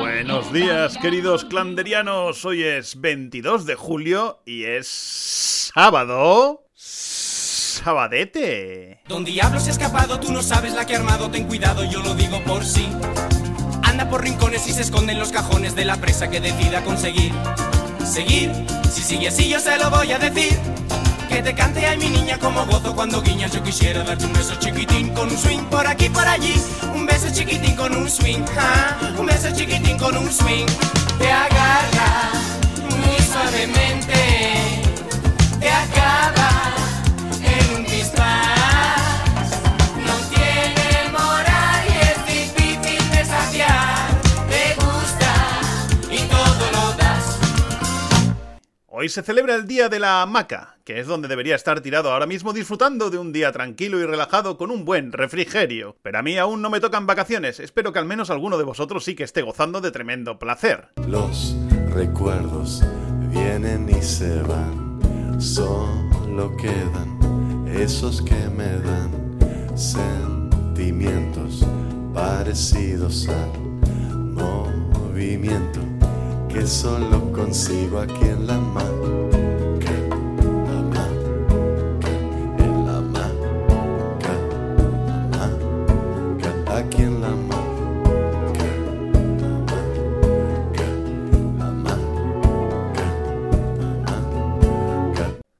Buenos días, queridos clanderianos. Hoy es 22 de julio y es sábado. Sabadete. Don Diablo se ha escapado, tú no sabes la que ha armado, ten cuidado, yo lo digo por sí. Anda por rincones y se esconde en los cajones de la presa que decida conseguir. Seguir, si sigue así yo se lo voy a decir. Que te cante ay mi niña como gozo cuando guiñas. Yo quisiera darte un beso chiquitín con un swing por aquí por allí. Un beso chiquitín con un swing, un beso chiquitín con un swing. Te agarra Hoy se celebra el Día de la Hamaca, que es donde debería estar tirado ahora mismo disfrutando de un día tranquilo y relajado con un buen refrigerio. Pero a mí aún no me tocan vacaciones, espero que al menos alguno de vosotros sí que esté gozando de tremendo placer. Los recuerdos vienen y se van, solo quedan esos que me dan sentimientos parecidos al movimiento que solo consigo aquí en la mano. La maca, en la maca, la maca, aquí en la maca,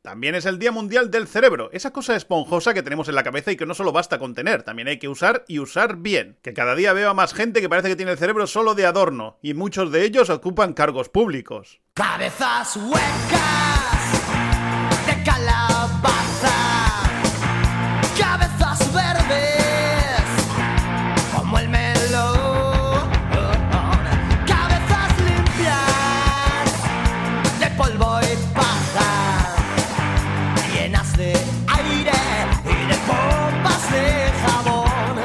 También es el Día Mundial del Cerebro, esa cosa esponjosa que tenemos en la cabeza y que no solo basta con tener, también hay que usar y usar bien. Que cada día veo a más gente que parece que tiene el cerebro solo de adorno, y muchos de ellos ocupan cargos públicos. Cabezas huecas de calabaza, de aire y de pompas de jabón.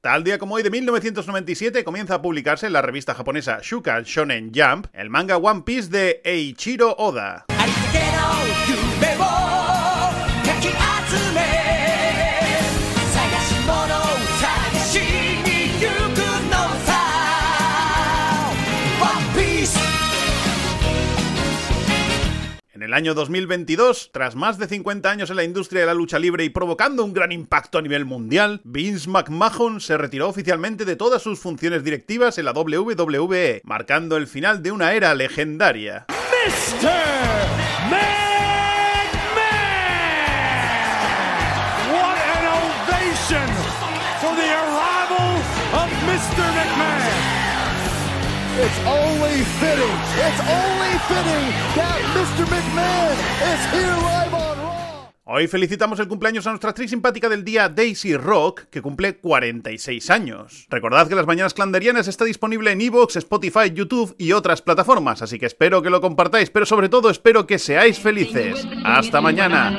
Tal día como hoy de 1997 comienza a publicarse en la revista japonesa Shuka Shonen Jump el manga One Piece de Eiichiro Oda. あ el año 2022, tras más de 50 años en la industria de la lucha libre y provocando un gran impacto a nivel mundial, Vince McMahon se retiró oficialmente de todas sus funciones directivas en la WWE, marcando el final de una era legendaria. Mr. McMahon. It's only fitting, it's only fitting that Mr. McMahon is here live on Raw. Hoy felicitamos el cumpleaños a nuestra actriz simpática del día, Daisy Rock, que cumple 46 años. Recordad que Las Mañanas Clanderianas está disponible en Evox, Spotify, YouTube y otras plataformas, así que espero que lo compartáis, pero sobre todo espero que seáis felices. Hasta mañana.